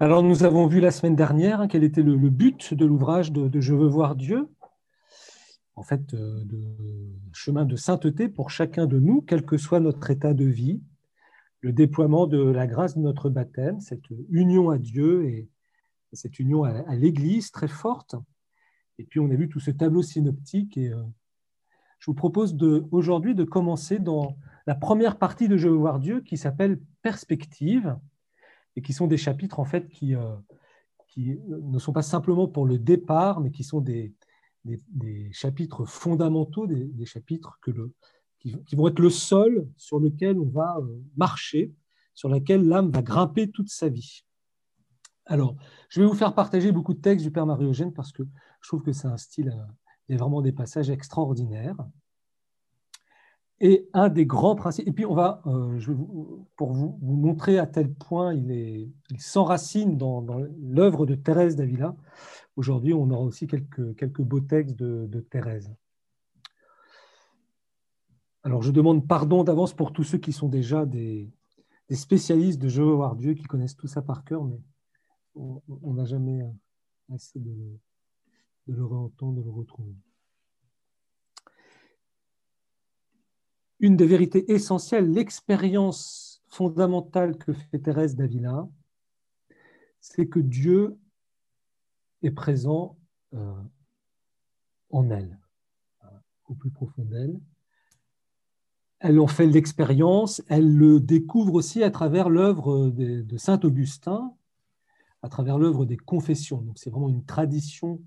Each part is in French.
Alors, nous avons vu la semaine dernière hein, quel était le, but de l'ouvrage de, Je veux voir Dieu. En fait, euh, de chemin de sainteté pour chacun de nous, quel que soit notre état de vie, le déploiement de la grâce de notre baptême, cette union à Dieu et cette union à, l'Église très forte. Et puis, on a vu tout ce tableau synoptique. Et euh, je vous propose aujourd'hui de commencer dans la première partie de Je veux voir Dieu qui s'appelle Perspective et qui sont des chapitres en fait qui, euh, qui ne sont pas simplement pour le départ, mais qui sont des, des, chapitres fondamentaux, des, chapitres que le, qui, vont être le sol sur lequel on va euh, marcher, sur lequel l'âme va grimper toute sa vie. Alors, je vais vous faire partager beaucoup de textes du Père Marie-Eugène parce que je trouve que c'est un style, euh, il y a vraiment des passages extraordinaires. Et un des grands principes, et puis on va, euh, je pour vous, vous, montrer à tel point il, est, s'enracine dans, l'œuvre de Thérèse d'Avila. Aujourd'hui, on aura aussi quelques, quelques beaux textes de, Thérèse. Alors, je demande pardon d'avance pour tous ceux qui sont déjà des, des spécialistes de Je veux voir Dieu, qui connaissent tout ça par cœur, mais on n'a jamais assez de, de le réentendre, de le retrouver. Une des vérités essentielles, l'expérience fondamentale que fait Thérèse d'Avila, c'est que Dieu est présent euh, en elle, au plus profond d'elle. Elle en fait l'expérience, elle le découvre aussi à travers l'œuvre de, Saint Augustin, à travers l'œuvre des confessions. Donc c'est vraiment une tradition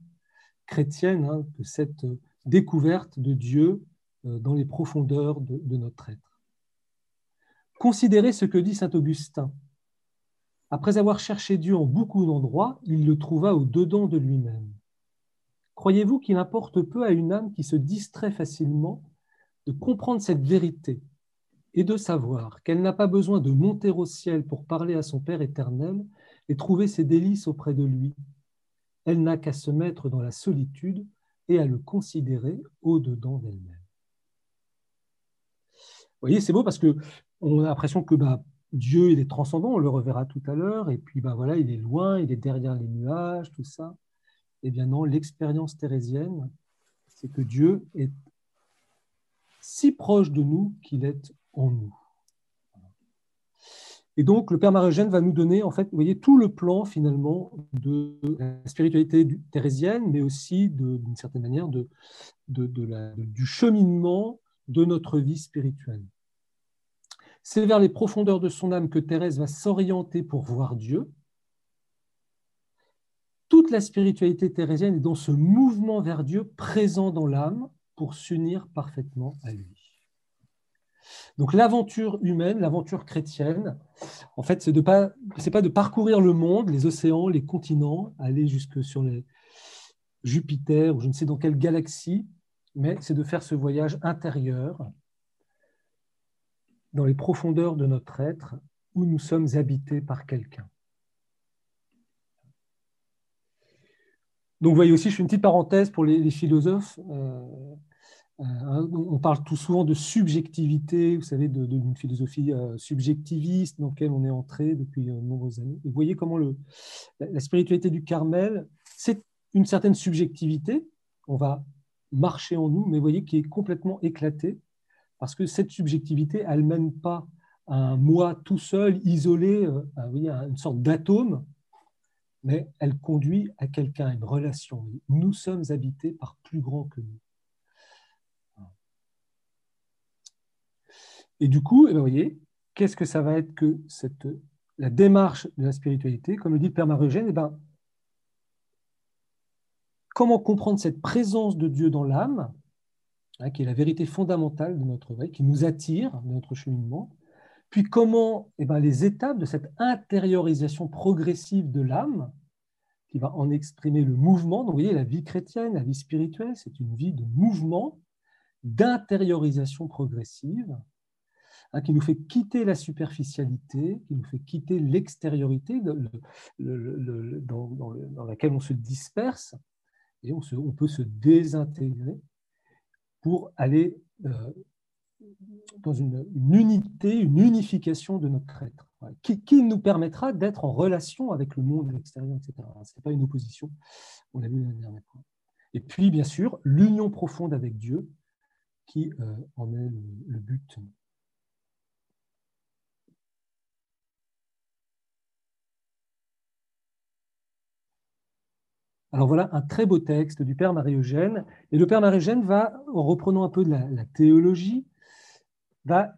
chrétienne hein, de cette découverte de Dieu euh, dans les profondeurs de, notre être. Considérez ce que dit saint Augustin. Après avoir cherché Dieu en beaucoup d'endroits, il le trouva au-dedans de lui-même. Croyez-vous qu'il importe peu à une âme qui se distrait facilement de comprendre cette vérité et de savoir qu'elle n'a pas besoin de monter au ciel pour parler à son Père éternel et trouver ses délices auprès de lui? Elle n'a qu'à se mettre dans la solitude et à le considérer au-dedans d'elle-même. Vous voyez, c'est beau parce qu'on a l'impression que bah, Dieu, est transcendant, on le reverra tout à l'heure, et puis bah, voilà, il est loin, il est derrière les nuages, tout ça. Eh bien non, l'expérience thérésienne, c'est que Dieu est si proche de nous qu'il est en nous. Et donc, le Père Marie-Eugène va nous donner, en fait, vous voyez, tout le plan, finalement, de la spiritualité thérésienne, mais aussi, d'une certaine manière, de, du cheminement de notre vie spirituelle. C'est vers les profondeurs de son âme que Thérèse va s'orienter pour voir Dieu. Toute la spiritualité thérésienne est dans ce mouvement vers Dieu présent dans l'âme pour s'unir parfaitement à lui. Donc l'aventure humaine, l'aventure chrétienne, en fait, ce n'est pas, pas de parcourir le monde, les océans, les continents, aller jusque sur les Jupiter ou je ne sais dans quelle galaxie, mais c'est de faire ce voyage intérieur dans les profondeurs de notre être où nous sommes habités par quelqu'un. Donc vous voyez aussi, je fais une petite parenthèse pour les, philosophes. Euh, euh, hein, on parle tout souvent de subjectivité, vous savez, d'une philosophie euh, subjectiviste dans laquelle on est entré depuis de nombreuses années. Et vous voyez comment le, la spiritualité du Carmel, c'est une certaine subjectivité. On va marcher en nous, mais vous voyez, qui est complètement éclaté, parce que cette subjectivité, elle ne mène pas un moi tout seul, isolé, euh, à une sorte d'atome, mais elle conduit à quelqu'un, une relation. Nous sommes habités par plus grand que nous. Et du coup, eh vous voyez, qu'est-ce que ça va être que cette, la démarche de la spiritualité? Comme le dit le Père Marie-Eugène, eh ben, comment comprendre cette présence de Dieu dans l'âme, hein, qui est la vérité fondamentale de notre vie, qui nous attire dans notre cheminement, puis comment eh ben, les étapes de cette intériorisation progressive de l'âme, qui va en exprimer le mouvement. Donc, vous voyez, la vie chrétienne, la vie spirituelle, c'est une vie de mouvement, d'intériorisation progressive, hein, qui nous fait quitter la superficialité, qui nous fait quitter l'extériorité dans, laquelle on se disperse, et on, peut se désintégrer pour aller euh, dans une, unité, une unification de notre être, qui, nous permettra d'être en relation avec le monde extérieur, etc. Ce n'est pas une opposition, on l'a vu l'année dernière. Et puis, bien sûr, l'union profonde avec Dieu, qui euh, en est le but. Alors voilà un très beau texte du Père Marie-Eugène. Et le Père Marie-Eugène va, en reprenant un peu de la, théologie, va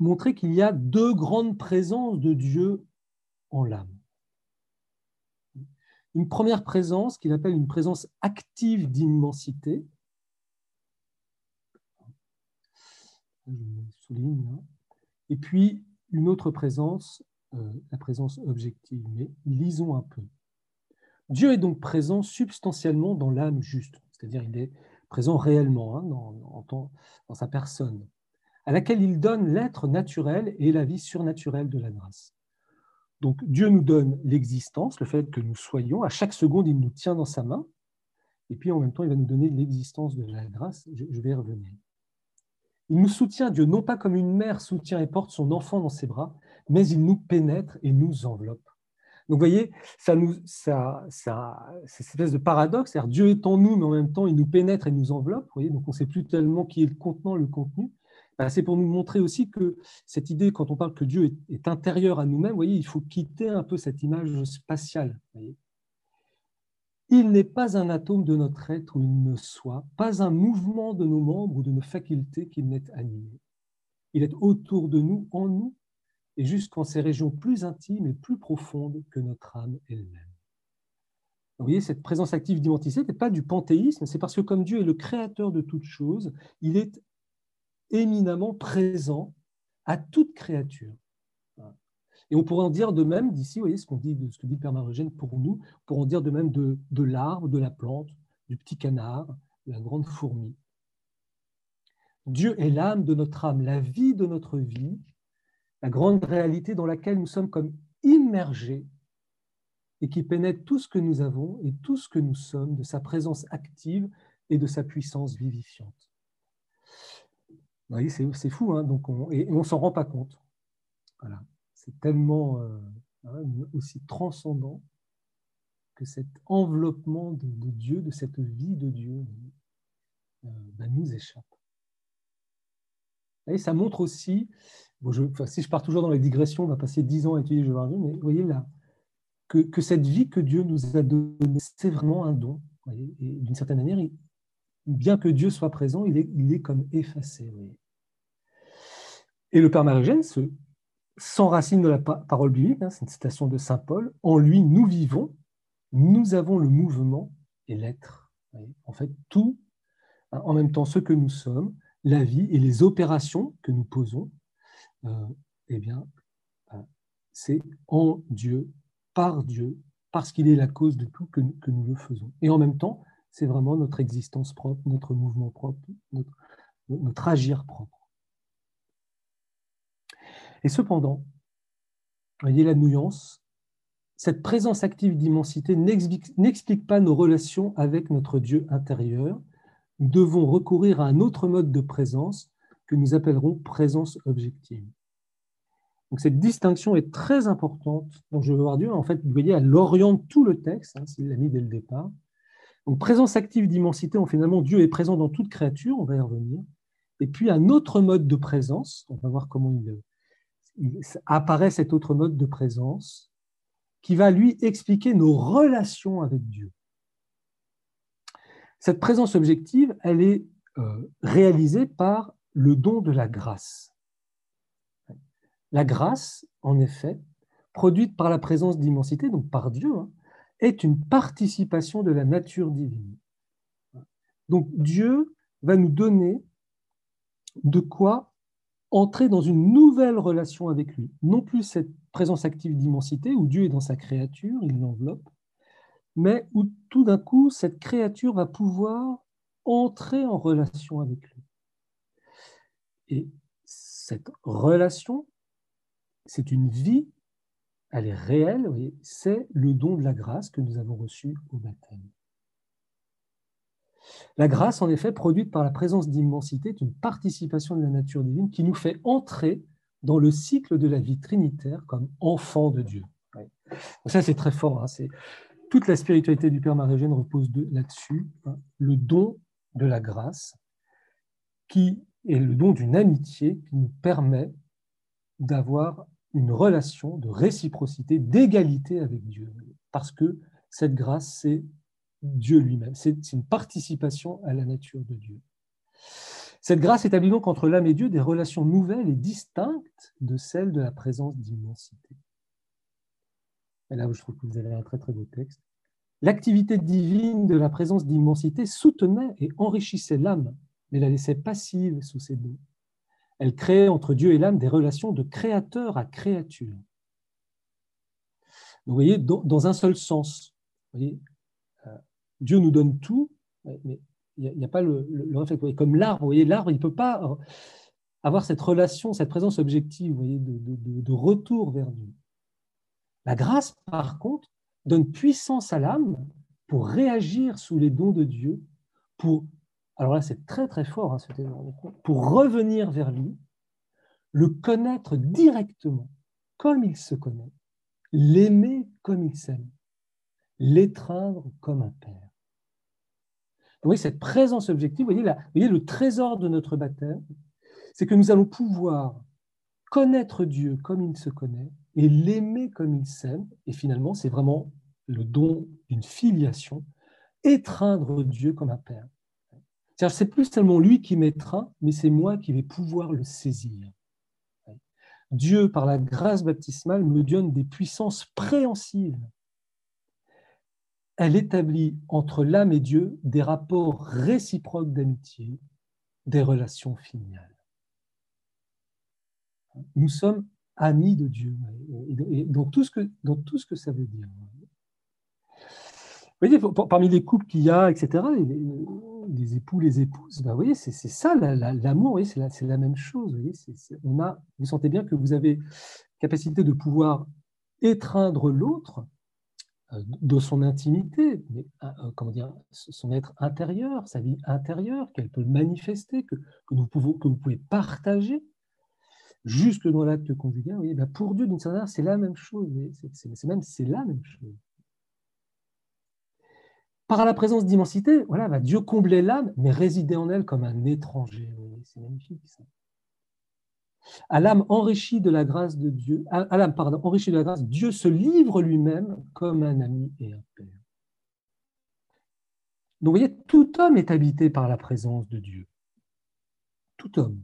montrer qu'il y a deux grandes présences de Dieu en l'âme. Une première présence qu'il appelle une présence active d'immensité. Et puis une autre présence, euh, la présence objective. Mais lisons un peu. Dieu est donc présent substantiellement dans l'âme juste, c'est-à-dire il est présent réellement hein, dans, sa personne, à laquelle il donne l'être naturel et la vie surnaturelle de la grâce. Donc Dieu nous donne l'existence, le fait que nous soyons, à chaque seconde il nous tient dans sa main, et puis en même temps il va nous donner l'existence de la grâce, je, je vais y revenir. Il nous soutient, Dieu, non pas comme une mère soutient et porte son enfant dans ses bras, mais il nous pénètre et nous enveloppe. Donc, vous voyez, ça nous, ça, ça, c'est cette espèce de paradoxe, c'est-à-dire Dieu est en nous, mais en même temps, il nous pénètre et nous enveloppe. Voyez, donc on ne sait plus tellement qui est le contenant, le contenu. Ben, c'est pour nous montrer aussi que cette idée, quand on parle que Dieu est, intérieur à nous-mêmes, voyez, il faut quitter un peu cette image spatiale. il n'est pas un atome de notre être où il ne soit, pas un mouvement de nos membres ou de nos facultés qu'il n'est animé. Il est autour de nous, en nous, et jusqu'en ces régions plus intimes et plus profondes que notre âme elle-même. Vous voyez, cette présence active d'identité n'est pas du panthéisme, c'est parce que comme Dieu est le créateur de toutes choses, il est éminemment présent à toute créature. Et on pourrait en dire de même d'ici, vous voyez ce qu'on dit, ce que dit Père Marogène pour nous, on pourrait en dire de même de l'arbre, de la plante, du petit canard, de la grande fourmi. Dieu est l'âme de notre âme, la vie de notre vie, la grande réalité dans laquelle nous sommes comme immergés et qui pénètre tout ce que nous avons et tout ce que nous sommes de sa présence active et de sa puissance vivifiante. Vous voyez, c'est fou, hein on, et on s'en rend pas compte. C'est tellement euh, hein, aussi transcendant que cet enveloppement de, Dieu, de cette vie de Dieu, euh, bah, nous échappe. Ça montre aussi si je pars toujours dans les digressions, on va passer dix ans à étudier Dieu, mais vous voyez là, que, cette vie que Dieu nous a donnée, c'est vraiment un don. et d'une certaine manière, bien que Dieu soit présent, il est, comme effacé. Et le Père Marigène s'enracine de la parole biblique, hein, c'est une citation de Saint Paul, en lui nous vivons, nous avons le mouvement et l'être. En fait, tout, hein, en même temps ce que nous sommes, la vie et les opérations que nous posons, euh, eh bien, euh, c'est en Dieu, par Dieu, parce qu'il est la cause de tout que, nous le faisons. Et en même temps, c'est vraiment notre existence propre, notre mouvement propre, notre, notre agir propre. Et cependant, voyez la nuance, cette présence active d'immensité n'explique pas nos relations avec notre Dieu intérieur. Nous devons recourir à un autre mode de présence que nous appellerons présence objective. Donc cette distinction est très importante dont je veux voir Dieu. En fait, vous voyez, elle oriente tout le texte, hein, s'il l'a mis dès le départ. Donc présence active d'immensité, finalement, Dieu est présent dans toute créature, on va y revenir. Et puis un autre mode de présence, on va voir comment il apparaît cet autre mode de présence, qui va lui expliquer nos relations avec Dieu. Cette présence objective, elle est euh, réalisée par le don de la grâce. La grâce, en effet, produite par la présence d'immensité, donc par Dieu, hein, est une participation de la nature divine. Donc Dieu va nous donner de quoi entrer dans une nouvelle relation avec lui. Non plus cette présence active d'immensité où Dieu est dans sa créature, il l'enveloppe, mais où tout d'un coup, cette créature va pouvoir entrer en relation avec lui. Et cette relation, c'est une vie, elle est réelle, c'est le don de la grâce que nous avons reçu au baptême. La grâce, en effet, produite par la présence d'immensité, est une participation de la nature divine qui nous fait entrer dans le cycle de la vie trinitaire comme enfant de Dieu. Ça, c'est très fort. Hein. Toute la spiritualité du Père marie repose là-dessus. Hein. Le don de la grâce, qui est le don d'une amitié qui nous permet d'avoir une relation de réciprocité, d'égalité avec Dieu. Parce que cette grâce, c'est Dieu lui-même. C'est une participation à la nature de Dieu. Cette grâce établit donc entre l'âme et Dieu des relations nouvelles et distinctes de celles de la présence d'immensité. Et là, je trouve que vous avez un très très beau texte. L'activité divine de la présence d'immensité soutenait et enrichissait l'âme, mais la laissait passive sous ses dons. Elle créait entre Dieu et l'âme des relations de créateur à créature. vous voyez, dans, un seul sens. Euh, Dieu nous donne tout, mais il n'y a, pas le, le, Comme l'arbre, vous voyez, l'arbre, il ne peut pas avoir cette relation, cette présence objective, vous voyez, de retour vers Dieu. La grâce, par contre, donne puissance à l'âme pour réagir sous les dons de Dieu, pour, alors là c'est très très fort, hein, pour revenir vers lui, le connaître directement, comme il se connaît, l'aimer comme il s'aime, l'étreindre comme un père. Vous voyez, cette présence objective, voyez, vous voyez le trésor de notre baptême, c'est que nous allons pouvoir connaître Dieu comme il se connaît et l'aimer comme il s'aime. Et finalement, c'est vraiment le don d'une filiation, étreindre Dieu comme un père. C'est plus seulement lui qui m'étreint, mais c'est moi qui vais pouvoir le saisir. Dieu, par la grâce baptismale, me donne des puissances préhensives. Elle établit entre l'âme et Dieu des rapports réciproques d'amitié, des relations filiales. Nous sommes amis de Dieu, et dans tout ce que, dans tout ce que ça veut dire. Vous voyez, parmi les couples qu'il y a, etc., les, époux, les épouses, ben, vous voyez, c'est ça l'amour, c'est la, la, même chose. Vous, voyez, on a, vous sentez bien que vous avez capacité de pouvoir étreindre l'autre euh, de son intimité, mais, euh, comment dire, son être intérieur, sa vie intérieure, qu'elle peut manifester, que, que, vous pouvez, que vous pouvez partager jusque dans l'acte conjugal. Ben pour Dieu, d'une certaine manière, c'est la même chose. C'est même c'est la même chose. Par la présence d'immensité, voilà, bah, Dieu comblait l'âme, mais résidait en elle comme un étranger. C'est magnifique ça. À l'âme enrichie de la grâce de Dieu, à, l'âme enrichie de la grâce, Dieu se livre lui-même comme un ami et un père. Donc vous voyez, tout homme est habité par la présence de Dieu. Tout homme.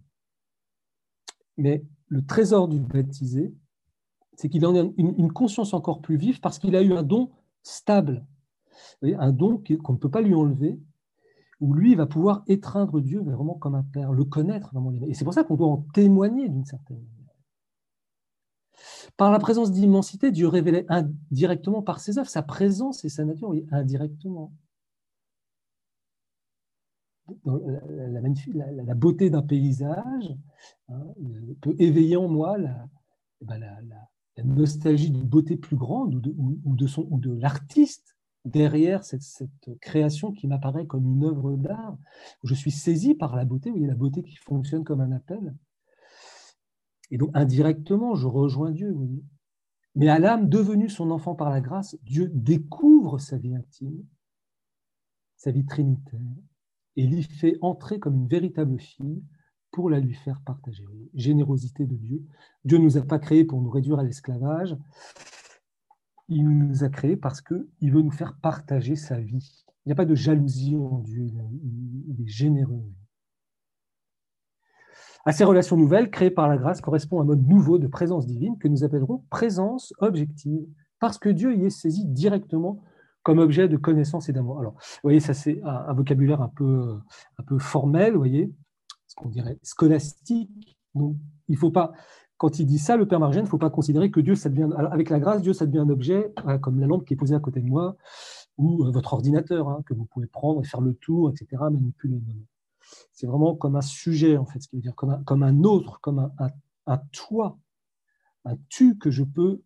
Mais le trésor du baptisé, c'est qu'il en a une conscience encore plus vive parce qu'il a eu un don stable un don qu'on ne peut pas lui enlever, où lui va pouvoir étreindre Dieu vraiment comme un père, le connaître vraiment. Et c'est pour ça qu'on doit en témoigner d'une certaine manière. Par la présence d'immensité, Dieu révélait indirectement par ses œuvres sa présence et sa nature, indirectement. La, beauté d'un paysage hein, peut éveiller en moi la, ben nostalgie d'une beauté plus grande ou de, son, ou de l'artiste derrière cette, création qui m'apparaît comme une œuvre d'art, je suis saisi par la beauté, vous voyez, la beauté qui fonctionne comme un appel. Et donc, indirectement, je rejoins Dieu. Mais à l'âme devenue son enfant par la grâce, Dieu découvre sa vie intime, sa vie trinitaire, et l'y fait entrer comme une véritable fille pour la lui faire partager. Générosité de Dieu. Dieu ne nous a pas créés pour nous réduire à l'esclavage, il nous a créés parce qu'il veut nous faire partager sa vie. Il n'y a pas de jalousie en Dieu, il est généreux. À ces relations nouvelles, créées par la grâce, correspond un mode nouveau de présence divine que nous appellerons présence objective, parce que Dieu y est saisi directement comme objet de connaissance et d'amour. Alors, vous voyez, ça c'est un, vocabulaire un peu, un peu formel, vous voyez, ce qu'on dirait scolastique. Donc, il faut pas, quand il dit ça, le Père Margène, il ne faut pas considérer que Dieu, ça devient, avec la grâce, Dieu, ça devient un objet, comme la lampe qui est posée à côté de moi, ou euh, votre ordinateur, hein, que vous pouvez prendre et faire le tour, etc., manipuler. C'est vraiment comme un sujet, en fait, ce qui veut dire comme un, autre, comme un, toi, un tu que je peux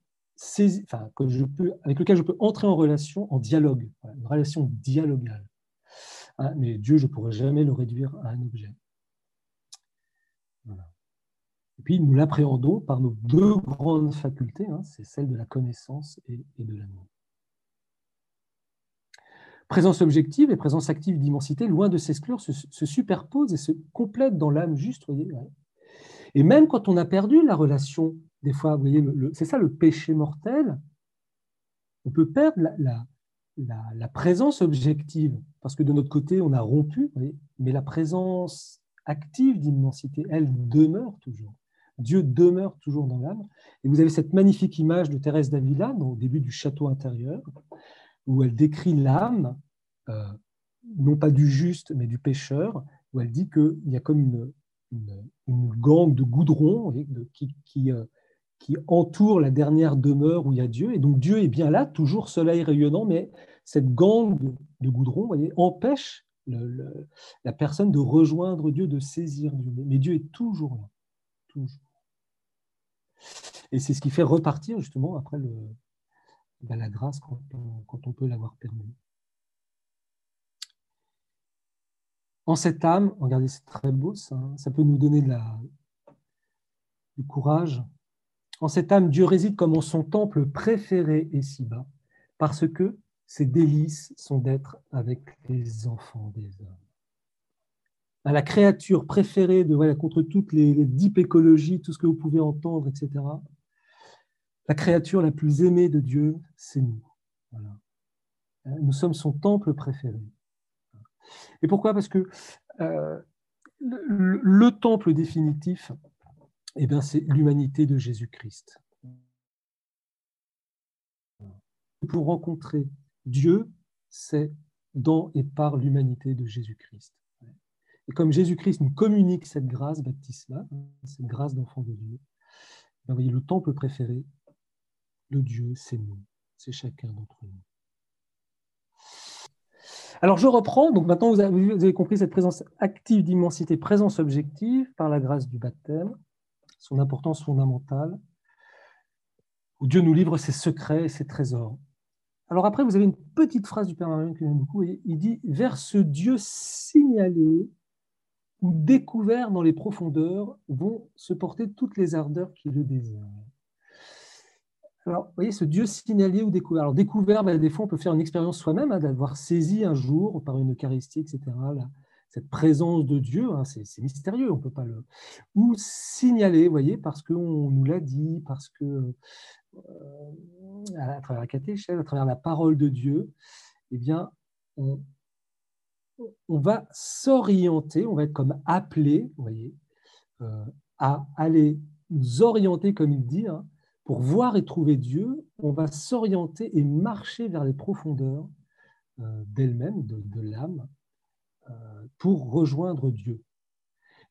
avec lequel je peux entrer en relation, en dialogue, une relation dialogale. Hein, mais Dieu, je ne pourrais jamais le réduire à un objet. Et puis, nous l'appréhendons par nos deux grandes facultés, hein, c'est celle de la connaissance et, de l'amour. Présence objective et présence active d'immensité, loin de s'exclure, se, superposent et se complètent dans l'âme juste. Et même quand on a perdu la relation, des fois, vous voyez, c'est ça le péché mortel, on peut perdre la, présence objective, parce que de notre côté, on a rompu, mais la présence active d'immensité, elle demeure toujours. Dieu demeure toujours dans l'âme. Et vous avez cette magnifique image de Thérèse d'Avila au début du château intérieur, où elle décrit l'âme, euh, non pas du juste, mais du pécheur, où elle dit qu'il y a comme une, une, gangue de goudron euh, qui entoure la dernière demeure où il y a Dieu. Et donc Dieu est bien là, toujours soleil rayonnant, mais cette gangue de goudron empêche la personne de rejoindre Dieu, de saisir Dieu. Mais Dieu est toujours là, toujours. Et c'est ce qui fait repartir justement après ben, la grâce quand on, peut l'avoir permis. En cette âme, regardez, c'est très beau ça, hein, peut nous donner du courage. En cette âme, Dieu réside comme en son temple préféré et si bas, parce que ses délices sont d'être avec les enfants des hommes. La créature préférée de voilà, contre toutes les, les écologies, tout ce que vous pouvez entendre, etc. La créature la plus aimée de Dieu, c'est nous. Nous sommes son temple préféré. Et pourquoi? Parce que euh, le, temple définitif, eh bien, c'est l'humanité de Jésus-Christ. Pour rencontrer Dieu, c'est dans et par l'humanité de Jésus-Christ. Et comme Jésus-Christ nous communique cette grâce baptismale, cette grâce d'enfant de Dieu, vous voyez, le temple préféré de Dieu, c'est nous, c'est chacun d'entre nous. Alors je reprends, donc maintenant vous avez, compris cette présence active d'immensité, présence objective par la grâce du baptême, son importance fondamentale, où Dieu nous livre ses secrets et ses trésors. Alors après, vous avez une petite phrase du Père Marion que j'aime beaucoup, il dit « Vers ce Dieu signalé ou découvert dans les profondeurs vont se porter toutes les ardeurs qui le désirent. » Alors, vous voyez, ce Dieu signalé ou découvert. Alors, découvert, ben, des fois, on peut faire une expérience soi-même, hein, d'avoir saisi un jour, par une Eucharistie, etc., cette présence de Dieu, hein, c'est mystérieux, on peut pas le. Ou signaler, vous voyez, parce qu'on nous l'a dit, parce que, euh, à travers la catéchèse, à travers la parole de Dieu, eh bien, on, on va s'orienter, on va être comme appelé, vous voyez, euh, à aller nous orienter, comme il dit, hein, pour voir et trouver Dieu, on va s'orienter et marcher vers les profondeurs euh, d'elle-même, de, l'âme, euh, pour rejoindre Dieu.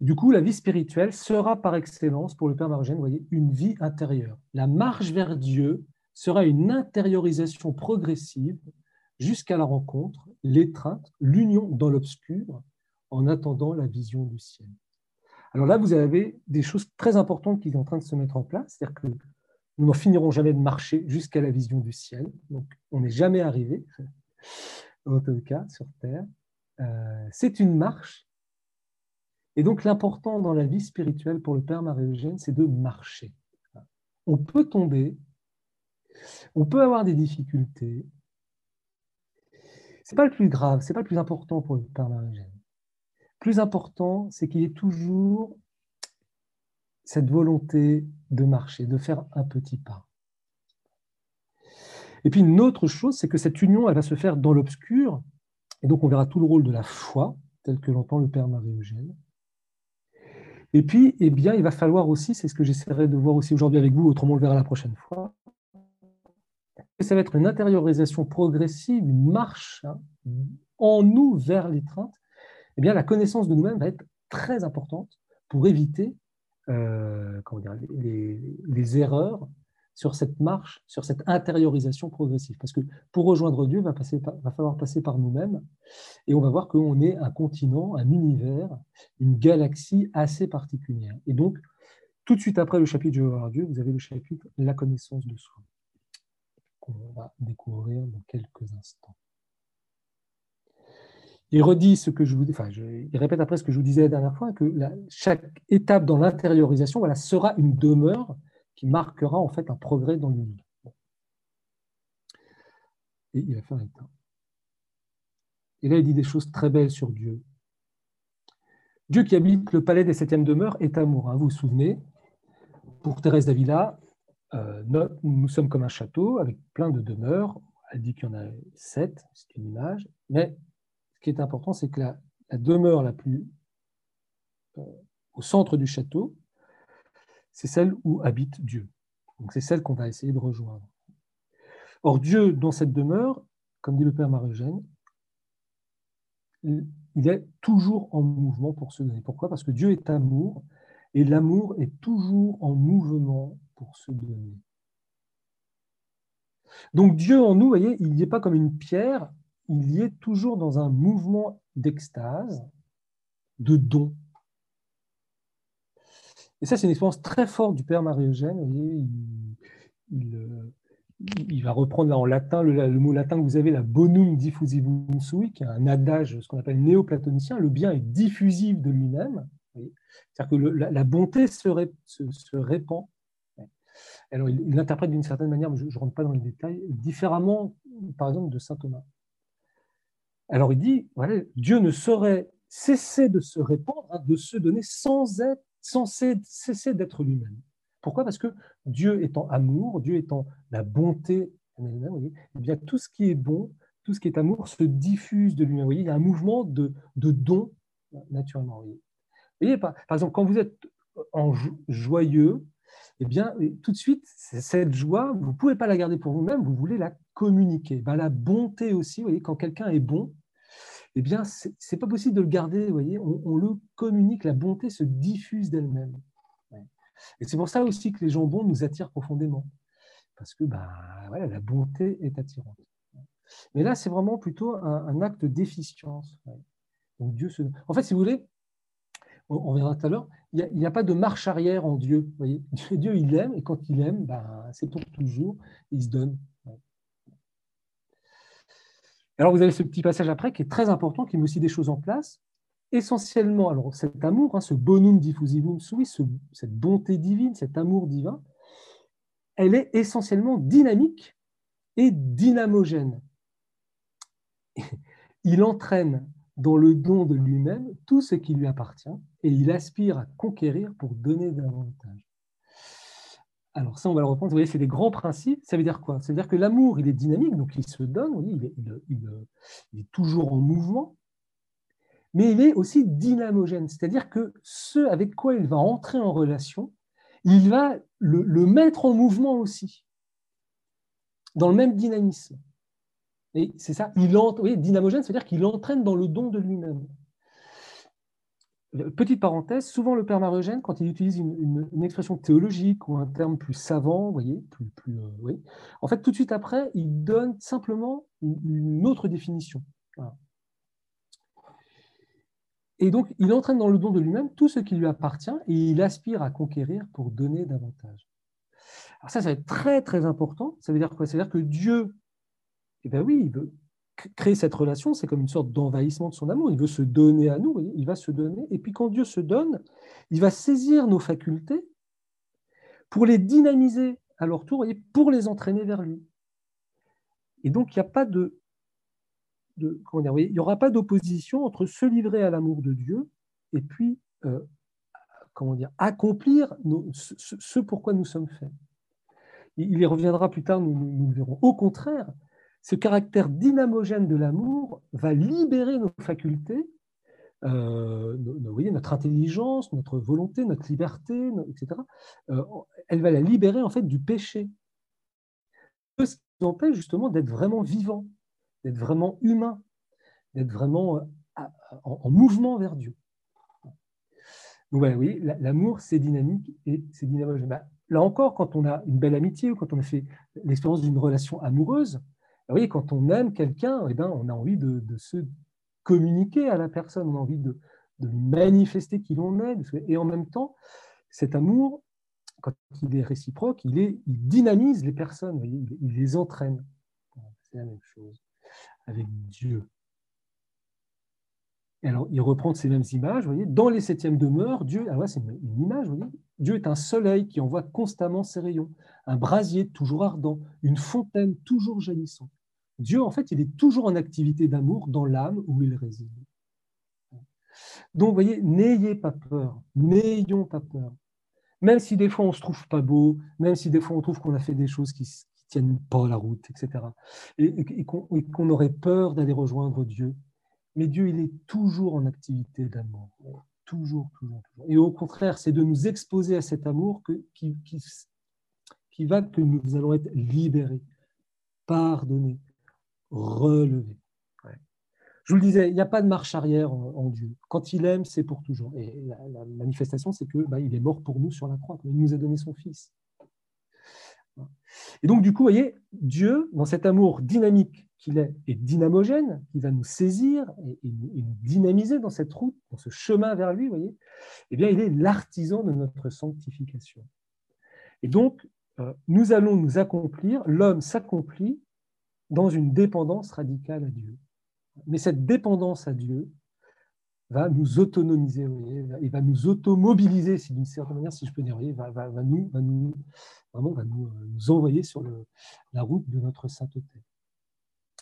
Du coup, la vie spirituelle sera par excellence, pour le Père Margène, voyez, une vie intérieure. La marche vers Dieu sera une intériorisation progressive jusqu'à la rencontre, l'étreinte, l'union dans l'obscur, en attendant la vision du ciel. Alors là, vous avez des choses très importantes qui sont en train de se mettre en place, c'est-à-dire que nous n'en finirons jamais de marcher jusqu'à la vision du ciel. Donc, on n'est jamais arrivé, en tout cas, sur Terre. Euh, c'est une marche. Et donc, l'important dans la vie spirituelle pour le Père Marie-Eugène, c'est de marcher. On peut tomber, on peut avoir des difficultés. Ce n'est pas le plus grave, ce n'est pas le plus important pour le Père Marie-Eugène. Plus important, c'est qu'il est toujours cette volonté de marcher, de faire un petit pas. Et puis une autre chose, c'est que cette union, elle va se faire dans l'obscur, et donc on verra tout le rôle de la foi, tel que l'entend le Père Marie-Eugène. Et puis, eh bien, il va falloir aussi, c'est ce que j'essaierai de voir aussi aujourd'hui avec vous, autrement on le verra la prochaine fois, ça va être une intériorisation progressive, une marche hein, en nous vers l'étreinte. Eh bien, la connaissance de nous-mêmes va être très importante pour éviter euh, les, erreurs sur cette marche, sur cette intériorisation progressive. Parce que pour rejoindre Dieu, il va, va falloir passer par nous-mêmes, et on va voir qu'on est un continent, un univers, une galaxie assez particulière. Et donc, tout de suite après le chapitre Je veux voir Dieu, vous avez le chapitre La connaissance de soi, qu'on va découvrir dans quelques instants. Il redit ce que je vous enfin, il répète après ce que je vous disais la dernière fois, que chaque étape dans l'intériorisation voilà, sera une demeure qui marquera en fait un progrès dans l'union. Et il va faire un. Et là, il dit des choses très belles sur Dieu. Dieu qui habite le palais des septièmes demeures est amour. Hein, vous vous souvenez, pour Thérèse d'Avila, euh, nous sommes comme un château avec plein de demeures. Elle dit qu'il y en a sept, c'est une image. Mais ce qui est important, c'est que la, demeure la plus euh, au centre du château, c'est celle où habite Dieu. Donc c'est celle qu'on va essayer de rejoindre. Or, Dieu, dans cette demeure, comme dit le Père Marie-Eugène, il est toujours en mouvement pour se donner. Pourquoi? Parce que Dieu est amour, et l'amour est toujours en mouvement pour se donner. Donc Dieu en nous, voyez, il n'y est pas comme une pierre, il y est toujours dans un mouvement d'extase, de don. Et ça, c'est une expérience très forte du Père Marie-Eugène. Euh, il va reprendre en latin le, mot latin que vous avez, la bonum diffusivum sui, qui est un adage, ce qu'on appelle néoplatonicien. Le bien est diffusif de lui-même. C'est-à-dire que la, bonté se, répand. Alors, il l'interprète d'une certaine manière, mais je ne rentre pas dans les détails, différemment, par exemple, de saint Thomas. Alors, il dit voilà, Dieu ne saurait cesser de se répandre, hein, de se donner sans, être, cesser d'être lui-même. Pourquoi? Parce que Dieu étant amour, Dieu étant la bonté eh bien, tout ce qui est bon, tout ce qui est amour se diffuse de lui-même. Il y a un mouvement de, de don naturellement. Vous voyez, par, exemple, quand vous êtes joyeux, eh bien, tout de suite, cette joie, vous ne pouvez pas la garder pour vous-même, vous voulez la communiquer. Ben, la bonté aussi, vous voyez, quand quelqu'un est bon, eh bien, ce n'est pas possible de le garder, vous voyez, on, le communique, la bonté se diffuse d'elle-même. Et c'est pour ça aussi que les gens bons nous attirent profondément, parce que bah, voilà, la bonté est attirante. Mais là, c'est vraiment plutôt un, acte d'efficience. Donc Dieu. En fait, si vous voulez, on, verra tout à l'heure, il n'y a, pas de marche arrière en Dieu. Voyez Dieu, il aime, et quand il aime, bah, c'est pour toujours, il se donne. Alors, vous avez ce petit passage après qui est très important, qui met aussi des choses en place essentiellement, alors cet amour, hein, ce bonum diffusivum sui, cette bonté divine, cet amour divin, elle est essentiellement dynamique et dynamogène. Il entraîne dans le don de lui-même tout ce qui lui appartient et il aspire à conquérir pour donner davantage. Alors ça, on va le reprendre. Vous voyez, c'est des grands principes. Ça veut dire quoi? Ça veut dire que l'amour, il est dynamique, donc il se donne, il est toujours en mouvement, mais il est aussi dynamogène, c'est-à-dire que ce avec quoi il va entrer en relation, il va le, mettre en mouvement aussi, dans le même dynamisme. Et c'est ça, il dynamogène, c'est-à-dire qu'il entraîne dans le don de lui-même. Petite parenthèse, souvent le Père Marogène, quand il utilise une, expression théologique ou un terme plus savant, vous voyez, plus, plus euh, en fait, tout de suite après, il donne simplement une, autre définition. Et donc, il entraîne dans le don de lui-même tout ce qui lui appartient et il aspire à conquérir pour donner davantage. Alors ça, ça va être très, très important. Ça veut dire quoi? Ça veut dire que Dieu, eh bien oui, il veut créer cette relation, c'est comme une sorte d'envahissement de son amour. Il veut se donner à nous, il va se donner. Et puis quand Dieu se donne, il va saisir nos facultés pour les dynamiser à leur tour et pour les entraîner vers lui. Et donc, il n'y a pas de il n'y aura pas d'opposition entre se livrer à l'amour de Dieu et puis euh, comment dire, accomplir ce, ce, pourquoi nous sommes faits. Il y reviendra plus tard, nous, le verrons. Au contraire, ce caractère dynamogène de l'amour va libérer nos facultés, euh, notre intelligence, notre volonté, notre liberté, etc. Euh, elle va la libérer en fait du péché. Ce qui nous empêche justement d'être vraiment vivant d'être vraiment humain, d'être vraiment euh, en, mouvement vers Dieu. Donc oui, l'amour, c'est dynamique et c'est dynamique. Bah, là encore, quand on a une belle amitié ou quand on a fait l'expérience d'une relation amoureuse, vous voyez, quand on aime quelqu'un, eh ben, on a envie de, se communiquer à la personne, on a envie de, lui manifester qui l'on est. Et en même temps, cet amour, quand il est réciproque, il, dynamise les personnes, il les entraîne. C'est la même chose avec Dieu. alors, il reprend ces mêmes images, vous voyez, dans les septièmes demeures, Dieu, alors c'est une, image, vous voyez, Dieu est un soleil qui envoie constamment ses rayons, un brasier toujours ardent, une fontaine toujours jaillissante. Dieu, en fait, il est toujours en activité d'amour dans l'âme où il réside. Donc, vous voyez, n'ayez pas peur, n'ayons pas peur. Même si des fois on se trouve pas beau, même si des fois on trouve qu'on a fait des choses qui, ne tiennent pas la route, etc. Et, qu'on aurait peur d'aller rejoindre Dieu. Mais Dieu, il est toujours en activité d'amour. Toujours, toujours, toujours. Et au contraire, c'est de nous exposer à cet amour que, qui, qui, qui va que nous allons être libérés, pardonnés, relevés. Je vous le disais, il n'y a pas de marche arrière en, Dieu. Quand il aime, c'est pour toujours. Et la, manifestation, c'est que bah, il est mort pour nous sur la croix. Il nous a donné son Fils. Et donc, du coup, vous voyez, Dieu, dans cet amour dynamique qu'il est et dynamogène, qui va nous saisir et, nous dynamiser dans cette route, dans ce chemin vers lui, vous voyez, eh bien, il est l'artisan de notre sanctification. Et donc, euh, nous allons nous accomplir, l'homme s'accomplit dans une dépendance radicale à Dieu. Mais cette dépendance à Dieu va nous autonomiser, il va nous automobiliser, si d'une certaine manière, si je peux dire, va, nous, va, nous, vraiment, va nous, euh, envoyer sur la route de notre sainteté.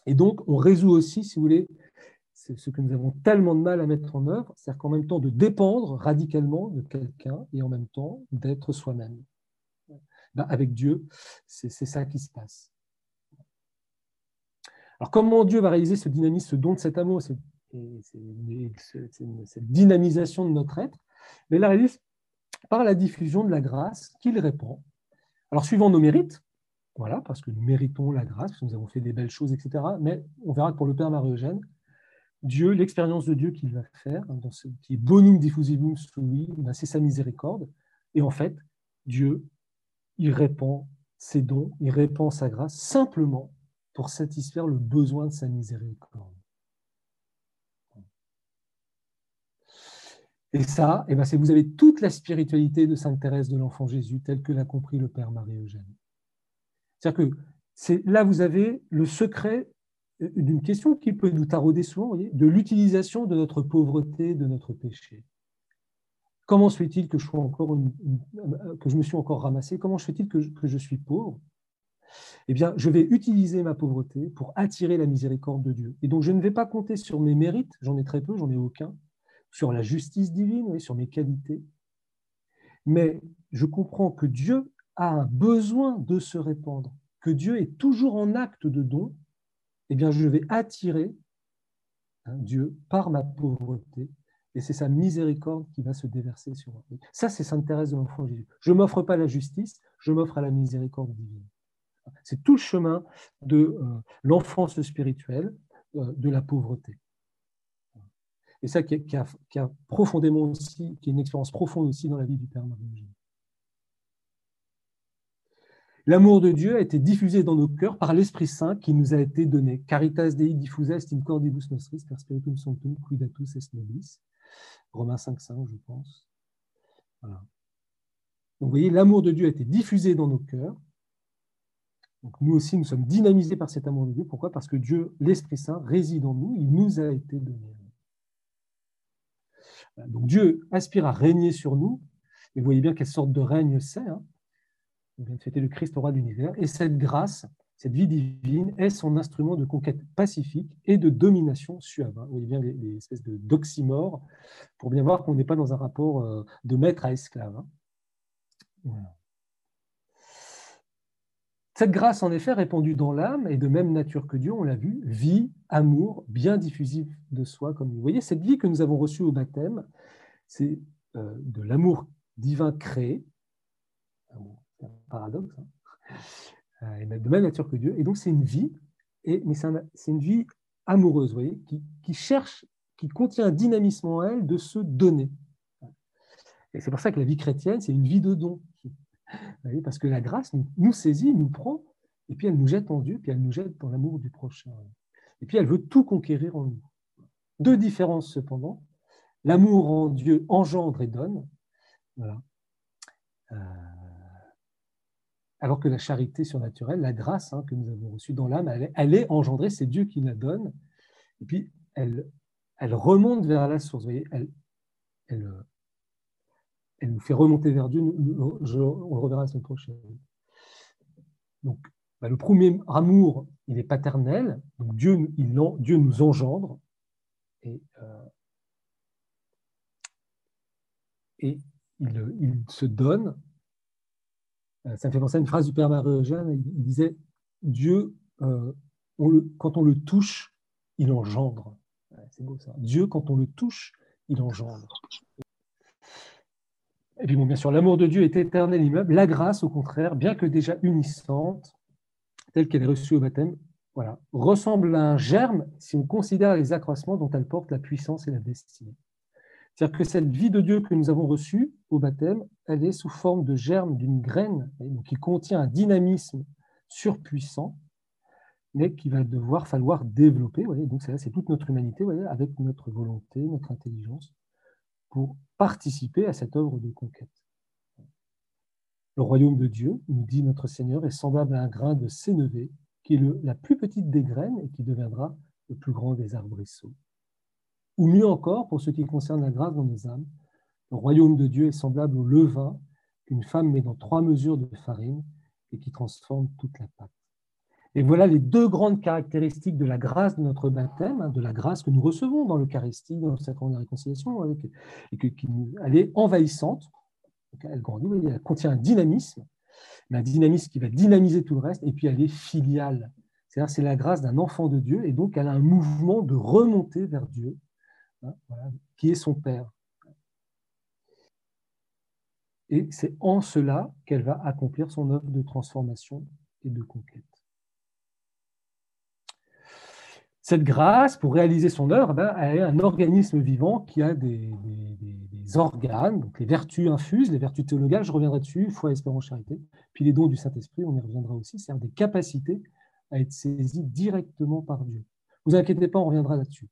Et donc, on résout aussi, si vous voulez, ce que nous avons tellement de mal à mettre en œuvre, c'est-à-dire qu'en même temps de dépendre radicalement de quelqu'un et en même temps d'être soi-même. Ben, avec Dieu, c'est ça qui se passe. Alors comment Dieu va réaliser ce dynamisme, ce don de cet amour, cette, dynamisation de notre être Mais il la réalise par la diffusion de la grâce qu'il répand. Alors suivant nos mérites, voilà, parce que nous méritons la grâce, parce que nous avons fait des belles choses, etc. Mais on verra que pour le Père Marie-Eugène, Dieu, l'expérience de Dieu qu'il va faire, hein, dans ce, qui est bonum diffusivum sui, ben, c'est sa miséricorde. Et en fait, Dieu, il répand ses dons, il répand sa grâce simplement pour satisfaire le besoin de sa miséricorde. Et ça, eh ben, vous avez toute la spiritualité de Sainte Thérèse de l'Enfant Jésus, telle que l'a compris le Père Marie-Eugène. C'est-à-dire que là, vous avez le secret euh, d'une question qui peut nous tarauder souvent, de l'utilisation de notre pauvreté, de notre péché. Comment se fait-il que je, je me suis encore ramassé? Comment se fait-il que je suis pauvre? Eh bien, je vais utiliser ma pauvreté pour attirer la miséricorde de Dieu. Et donc, je ne vais pas compter sur mes mérites, j'en ai très peu, j'en ai aucun, sur la justice divine, sur mes qualités. Mais je comprends que Dieu a un besoin de se répandre, que Dieu est toujours en acte de don. Eh bien, je vais attirer hein, Dieu par ma pauvreté et c'est sa miséricorde qui va se déverser sur moi. Ça, c'est Sainte Thérèse de l'Enfant Jésus. Je ne m'offre pas la justice, je m'offre à la miséricorde divine. C'est tout le chemin de euh, l'enfance spirituelle, euh, de la pauvreté. Et ça qui, a, profondément aussi, qui est une expérience profonde aussi dans la vie du Père Marie. L'amour de Dieu a été diffusé dans nos cœurs par l'Esprit Saint qui nous a été donné. Caritas Dei diffusa est in cordibus nostris per spiritum sanctum cuidatus est nobis. Romains 5.5, je pense. Donc vous voyez, l'amour de Dieu a été diffusé dans nos cœurs donc nous aussi, nous sommes dynamisés par cet amour de Dieu. Pourquoi? Parce que Dieu, l'Esprit Saint, réside en nous, il nous a été donné. Donc Dieu aspire à régner sur nous, et vous voyez bien quelle sorte de règne c'est. Hein. Le Christ au roi de l'univers, et cette grâce, cette vie divine, est son instrument de conquête pacifique et de domination suave. Vous voyez bien les, espèces de d'oxymores, pour bien voir qu'on n'est pas dans un rapport euh, de maître à esclave. Hein. Voilà. Cette grâce, en effet, répandue dans l'âme est de même nature que Dieu, on l'a vu, vie, amour, bien diffusif de soi, comme vous voyez. Cette vie que nous avons reçue au baptême, c'est euh, de l'amour divin créé. C'est un paradoxe. Hein euh, de même nature que Dieu. Et donc, c'est une vie, et, mais c'est une vie amoureuse, vous voyez, qui, qui, cherche, qui contient un dynamisme en elle de se donner. Et c'est pour ça que la vie chrétienne, c'est une vie de don parce que la grâce nous, saisit, nous prend, et puis elle nous jette en Dieu, puis elle nous jette dans l'amour du prochain. Et puis elle veut tout conquérir en nous. Deux différences cependant. L'amour en Dieu engendre et donne. Euh, alors que la charité surnaturelle, la grâce hein, que nous avons reçue dans l'âme, elle, est engendrée, c'est Dieu qui la donne. Et puis elle, remonte vers la source. Vous elle nous fait remonter vers Dieu. on le reverra la semaine prochaine. Donc, bah, le premier amour, il est paternel. Dieu, Dieu nous engendre. Et, euh, il, se donne. Euh, ça me fait penser à une phrase du Père Marie-Eugène. Il, disait Dieu, euh, quand on le touche, il engendre. C'est beau ça. Dieu, quand on le touche, il engendre. Et puis, bon, bien sûr, l'amour de Dieu est éternel, immeuble. La grâce, au contraire, bien que déjà unissante, telle qu'elle est reçue au baptême, voilà, ressemble à un germe si on considère les accroissements dont elle porte la puissance et la destinée. C'est-à-dire que cette vie de Dieu que nous avons reçue au baptême, elle est sous forme de germe d'une graine qui contient un dynamisme surpuissant, mais qu'il va devoir falloir développer. donc c'est toute notre humanité, avec notre volonté, notre intelligence, pour participer à cette œuvre de conquête. Le royaume de Dieu, nous dit notre Seigneur, est semblable à un grain de sénévé, qui est la plus petite des graines et qui deviendra le plus grand des arbrisseaux. Ou mieux encore, pour ce qui concerne la grâce dans nos âmes, le royaume de Dieu est semblable au levain qu'une femme met dans trois mesures de farine et qui transforme toute la pâte. Et voilà les deux grandes caractéristiques de la grâce de notre baptême, hein, de la grâce que nous recevons dans l'Eucharistie, dans le sacrement de la réconciliation, et que, qui, elle est envahissante, elle grandit, elle contient un dynamisme, mais un dynamisme qui va dynamiser tout le reste, et puis elle est filiale. C'est-à-dire c'est la grâce d'un enfant de Dieu, et donc elle a un mouvement de remontée vers Dieu, hein, qui est son Père. Et c'est en cela qu'elle va accomplir son œuvre de transformation et de conquête. Cette grâce, pour réaliser son œuvre, ben, elle est un organisme vivant qui a des, organes, donc les vertus infuses, les vertus théologales, je reviendrai dessus, foi, espérance, charité, puis les dons du Saint-Esprit, on y reviendra aussi, c'est-à-dire des capacités à être saisies directement par Dieu. Vous inquiétez pas, on reviendra là-dessus.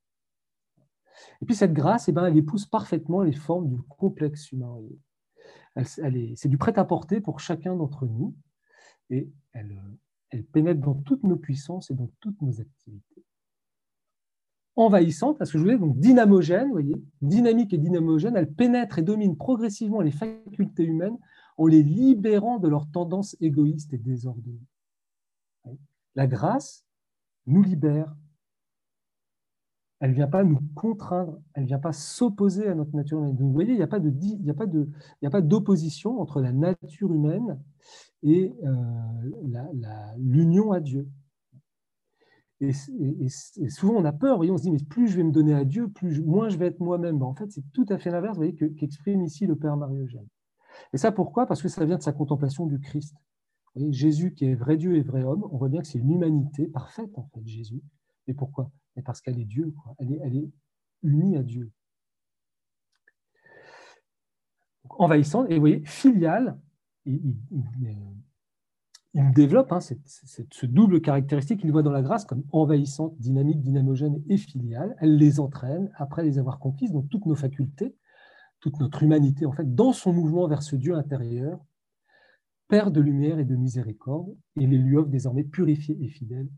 Et puis cette grâce, eh ben, elle épouse parfaitement les formes du complexe humain. c'est du prêt-à-porter pour chacun d'entre nous, et elle, elle pénètre dans toutes nos puissances et dans toutes nos activités envahissante, parce que je voulais donc dynamogène, voyez, dynamique et dynamogène, elle pénètre et domine progressivement les facultés humaines en les libérant de leurs tendances égoïstes et désordonnées. La grâce nous libère. Elle ne vient pas nous contraindre, elle ne vient pas s'opposer à notre nature humaine. Donc, vous voyez, il n'y a pas d'opposition entre la nature humaine et euh, l'union à Dieu. Et, souvent, on a peur, on se dit, mais plus je vais me donner à Dieu, plus moins je vais être moi-même. Ben, en fait, c'est tout à fait l'inverse, voyez, qu'exprime ici le Père Marie-Eugène. Et ça, pourquoi? Parce que ça vient de sa contemplation du Christ. Jésus, qui est vrai Dieu et vrai homme, on voit bien que c'est une humanité parfaite, en fait, Jésus. Et pourquoi? Parce qu'elle est Dieu, Elle, est, elle est unie à Dieu. envahissante, et vous voyez, filiale, il, il développe hein, ce double caractéristique qu'il voit dans la grâce comme envahissante, dynamique, dynamogène et filiale. Elle les entraîne, après les avoir conquises, donc toutes nos facultés, toute notre humanité, en fait, dans son mouvement vers ce Dieu intérieur, Père de lumière et de miséricorde, et les lui offre désormais purifiées et fidèles,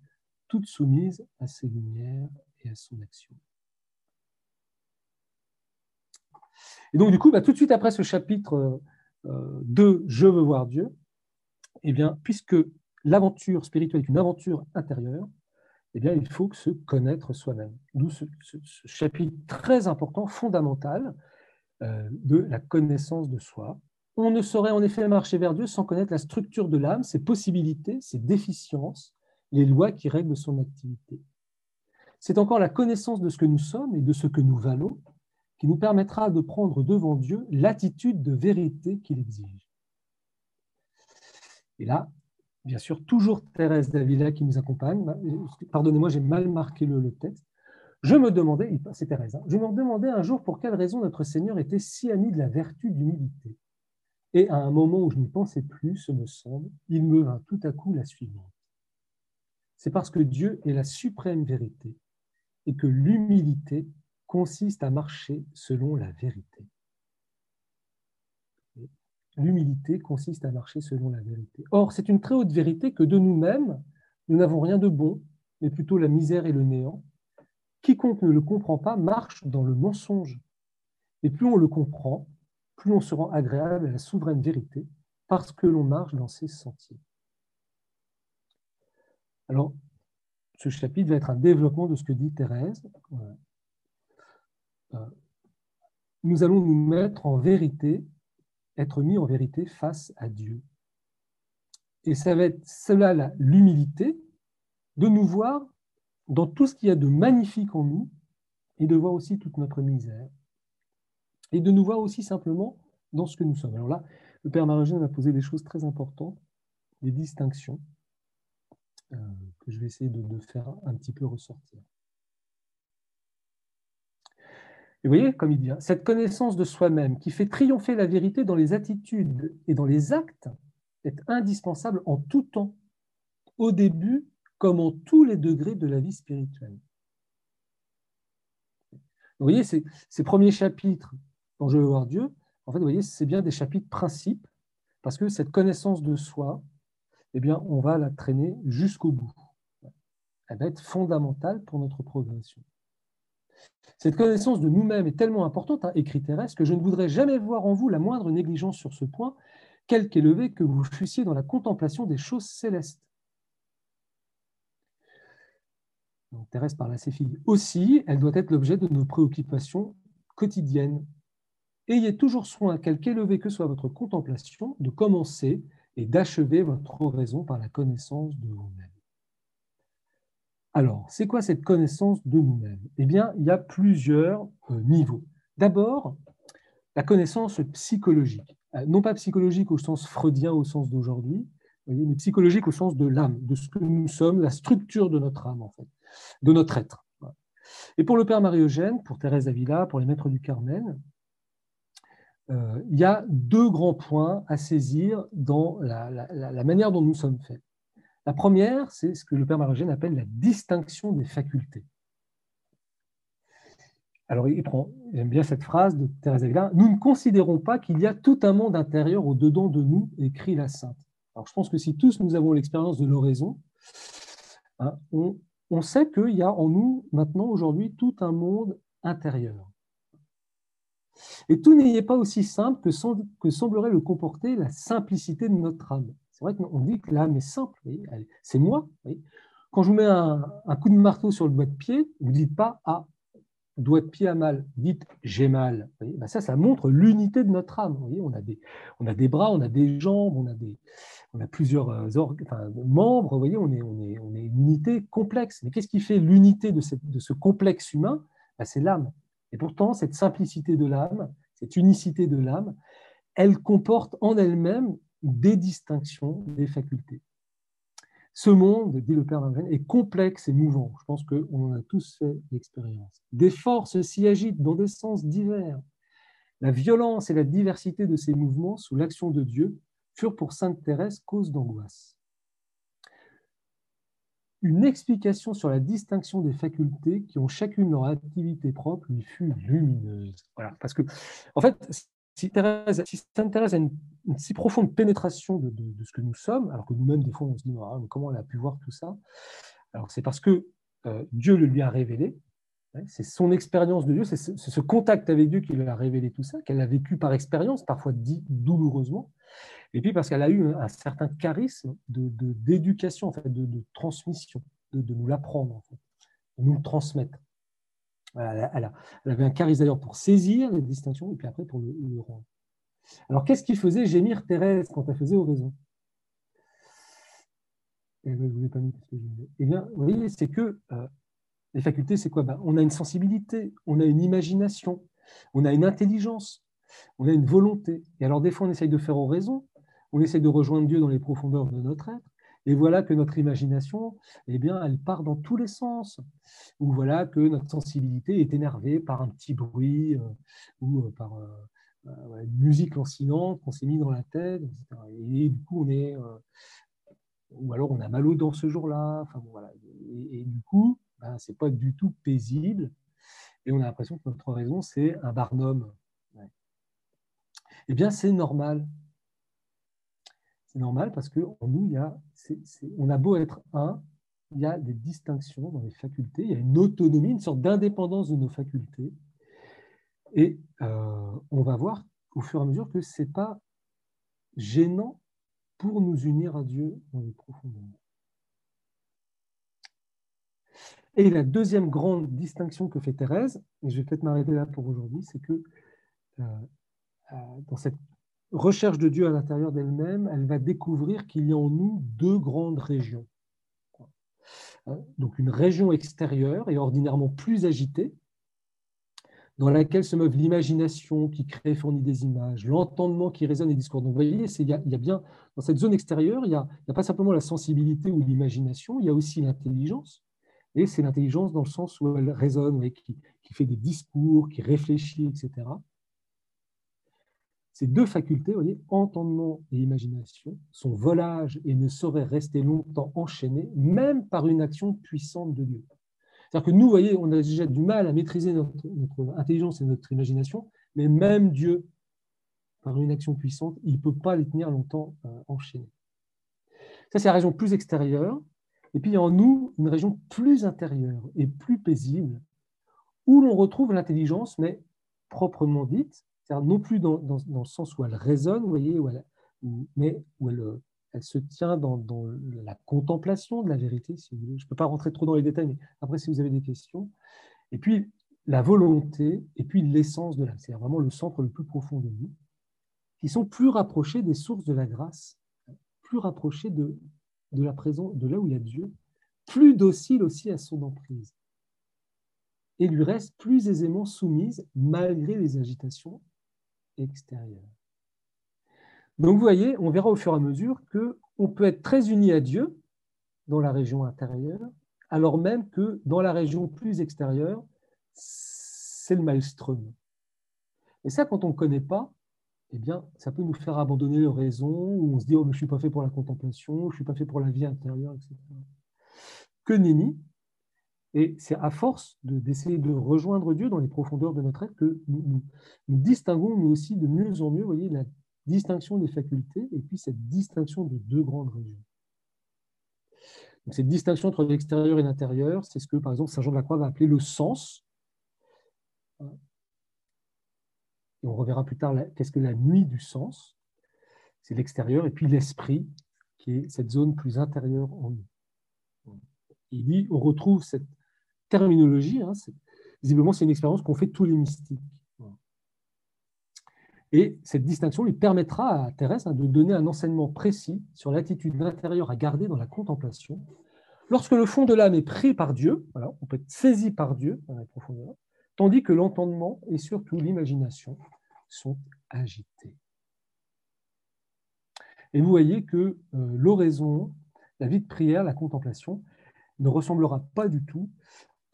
toutes soumises à ses lumières et à son action. Et donc, du coup, bah, tout de suite après ce chapitre 2, euh, Je veux voir Dieu, eh bien, puisque l'aventure spirituelle est une aventure intérieure, eh bien, il faut se connaître soi-même. D'où ce, chapitre très important, fondamental, euh, de la connaissance de soi. On ne saurait en effet marcher vers Dieu sans connaître la structure de l'âme, ses possibilités, ses déficiences, les lois qui règlent son activité. C'est encore la connaissance de ce que nous sommes et de ce que nous valons qui nous permettra de prendre devant Dieu l'attitude de vérité qu'il exige. Et là, bien sûr, toujours Thérèse d'Avila qui nous accompagne. Pardonnez-moi, j'ai mal marqué le, texte. Je me demandais, c'est Thérèse, hein, je me demandais un jour pour quelle raison notre Seigneur était si ami de la vertu d'humilité. Et à un moment où je n'y pensais plus, ce me semble, il me vint tout à coup la suivante. C'est parce que Dieu est la suprême vérité et que l'humilité consiste à marcher selon la vérité. L'humilité consiste à marcher selon la vérité. Or, c'est une très haute vérité que de nous-mêmes, nous n'avons rien de bon, mais plutôt la misère et le néant, quiconque ne le comprend pas marche dans le mensonge. Et plus on le comprend, plus on se rend agréable à la souveraine vérité, parce que l'on marche dans ses sentiers. Alors, ce chapitre va être un développement de ce que dit Thérèse. Euh, nous allons nous mettre en vérité, être mis en vérité face à Dieu. Et ça va être cela l'humilité de nous voir dans tout ce qu'il y a de magnifique en nous et de voir aussi toute notre misère. Et de nous voir aussi simplement dans ce que nous sommes. Alors là, le Père Marogène a posé des choses très importantes, des distinctions, euh, que je vais essayer de, faire un petit peu ressortir. Et vous voyez, comme il dit, hein, cette connaissance de soi-même qui fait triompher la vérité dans les attitudes et dans les actes est indispensable en tout temps, au début comme en tous les degrés de la vie spirituelle. Vous voyez, ces, premiers chapitres dont je veux voir Dieu, en fait, vous voyez, c'est bien des chapitres principes, parce que cette connaissance de soi, eh bien, on va la traîner jusqu'au bout. Elle va être fondamentale pour notre progression. Cette connaissance de nous-mêmes est tellement importante, hein, écrit Thérèse, que je ne voudrais jamais voir en vous la moindre négligence sur ce point, quel qu'élevé que vous fussiez dans la contemplation des choses célestes. Thérèse parle à ses filles. Aussi, elle doit être l'objet de nos préoccupations quotidiennes. Ayez toujours soin, quelque élevé que soit votre contemplation, de commencer et d'achever votre oraison par la connaissance de vous-même. Alors, c'est quoi cette connaissance de nous-mêmes? Eh bien, il y a plusieurs euh, niveaux. D'abord, la connaissance psychologique. Euh, non pas psychologique au sens freudien, au sens d'aujourd'hui, mais psychologique au sens de l'âme, de ce que nous sommes, la structure de notre âme, en fait, de notre être. Et pour le Père Marie-Eugène, pour Thérèse Avila, pour les maîtres du Carmen, euh, il y a deux grands points à saisir dans la, manière dont nous sommes faits. La première, c'est ce que le Père Marie-Eugène appelle la distinction des facultés. Alors, il prend, j'aime bien cette phrase de Thérèse Avila, nous ne considérons pas qu'il y a tout un monde intérieur au-dedans de nous, écrit la Sainte. Alors, je pense que si tous nous avons l'expérience de l'oraison, hein, on, on sait qu'il y a en nous maintenant, aujourd'hui, tout un monde intérieur. Et tout n'est pas aussi simple que, semblerait le comporter la simplicité de notre âme. C'est vrai qu'on dit que l'âme est simple, c'est moi. Quand je vous mets un, coup de marteau sur le doigt de pied, vous ne dites pas Ah, doigt de pied a mal, dites j'ai mal. Ben ça, ça montre l'unité de notre âme. on, a des, bras, on a des jambes, on a, plusieurs membres, on est, une unité complexe. Mais qu'est-ce qui fait l'unité de, de, ce complexe humain? Ben, C'est l'âme. Et pourtant, cette simplicité de l'âme, cette unicité de l'âme, elle comporte en elle-même des distinctions des facultés. Ce monde, dit le Père Margène, est complexe et mouvant. Je pense qu'on en a tous fait l'expérience. Des forces s'y agitent dans des sens divers. La violence et la diversité de ces mouvements, sous l'action de Dieu, furent pour Sainte Thérèse cause d'angoisse une explication sur la distinction des facultés qui ont chacune leur activité propre lui fut lumineuse. Voilà, parce que, en fait, si, Thérèse, si Sainte Thérèse a une, si profonde pénétration de, ce que nous sommes, alors que nous-mêmes, des fois, on se dit ah, comment elle a pu voir tout ça? Alors, c'est parce que euh, Dieu le lui a révélé. Hein, c'est son expérience de Dieu, c'est ce, contact avec Dieu qui lui a révélé tout ça, qu'elle a vécu par expérience, parfois dit douloureusement. Et puis parce qu'elle a eu un certain charisme d'éducation, de, en fait, de, transmission, de, nous l'apprendre, en fait, de nous le transmettre. Elle, avait un charisme d'ailleurs pour saisir les distinctions et puis après pour le, rendre. Alors qu'est-ce qui faisait gémir Thérèse quand elle faisait oraison eh ben, Eh bien, vous voyez, c'est que euh, les facultés, c'est quoi? Ben, On a une sensibilité, on a une imagination, on a une intelligence, on a une volonté. Et alors, des fois, on essaye de faire oraison, on essaie de rejoindre Dieu dans les profondeurs de notre être. Et voilà que notre imagination, eh bien, elle part dans tous les sens. Ou voilà que notre sensibilité est énervée par un petit bruit euh, ou euh, par euh, une musique lancinante qu'on s'est mis dans la tête. Et du coup, on est. ou alors on a mal aux dents ce jour-là. Enfin, voilà. et, du coup, ben, ce n'est pas du tout paisible. Et on a l'impression que notre raison, c'est un barnum. Eh bien, c'est normal normal parce qu'en nous, on a beau être un, il y a des distinctions dans les facultés, il y a une autonomie, une sorte d'indépendance de nos facultés. Et euh, on va voir au fur et à mesure que ce n'est pas gênant pour nous unir à Dieu dans les profondeurs. Et la deuxième grande distinction que fait Thérèse, et je vais peut-être m'arrêter là pour aujourd'hui, c'est que euh, euh, dans cette recherche de Dieu à l'intérieur d'elle-même, elle va découvrir qu'il y a en nous deux grandes régions. Hein, donc une région extérieure et ordinairement plus agitée, dans laquelle se meuvent l'imagination qui crée et fournit des images, l'entendement qui résonne et discours. Donc vous voyez, il y, a, bien, dans cette zone extérieure, il n'y a, pas simplement la sensibilité ou l'imagination, il y a aussi l'intelligence. Et c'est l'intelligence dans le sens où elle résonne, qui, fait des discours, qui réfléchit, etc. Ces deux facultés, voyez, entendement et imagination, sont volages et ne sauraient rester longtemps enchaînés, même par une action puissante de Dieu. C'est-à-dire que nous, voyez, on a déjà du mal à maîtriser notre, intelligence et notre imagination, mais même Dieu, par une action puissante, il ne peut pas les tenir longtemps euh, enchaînés. Ça, c'est la région plus extérieure. Et puis en nous, une région plus intérieure et plus paisible, où l'on retrouve l'intelligence, mais proprement dite, non plus dans, le sens où elle résonne, vous voyez, mais où elle, elle se tient dans, la contemplation de la vérité, si vous voulez. Je ne peux pas rentrer trop dans les détails, mais après, si vous avez des questions. Et puis, la volonté, et puis l'essence de l'âme, c'est vraiment le centre le plus profond de nous, qui sont plus rapprochés des sources de la grâce, plus rapprochés de, de la présence, de là où il y a Dieu, plus docile aussi à son emprise, et lui reste plus aisément soumise malgré les agitations extérieures. Donc vous voyez, on verra au fur et à mesure qu'on peut être très uni à Dieu dans la région intérieure, alors même que dans la région plus extérieure, c'est le maelstrom. Et ça, quand on ne connaît pas, eh bien, ça peut nous faire abandonner le raison, ou on se dit, oh, mais je ne suis pas fait pour la contemplation, je ne suis pas fait pour la vie intérieure, etc. Que nenni. Et c'est à force d'essayer de, rejoindre Dieu dans les profondeurs de notre être que nous, nous, distinguons, nous aussi, de mieux en mieux, voyez, la distinction des facultés et puis cette distinction de deux grandes régions. Cette distinction entre l'extérieur et l'intérieur, c'est ce que, par exemple, Saint Jean de la Croix va appeler le sens on reverra plus tard qu'est-ce que la nuit du sens. C'est l'extérieur, et puis l'esprit, qui est cette zone plus intérieure en nous. Il dit, on retrouve cette terminologie, hein, visiblement c'est une expérience qu'ont fait tous les mystiques. Et cette distinction lui permettra à Thérèse hein, de donner un enseignement précis sur l'attitude intérieure à garder dans la contemplation. Lorsque le fond de l'âme est pris par Dieu, voilà, on peut être saisi par Dieu dans la profondeur, tandis que l'entendement et surtout l'imagination sont agités. Et vous voyez que euh, l'oraison, la vie de prière, la contemplation, ne ressemblera pas du tout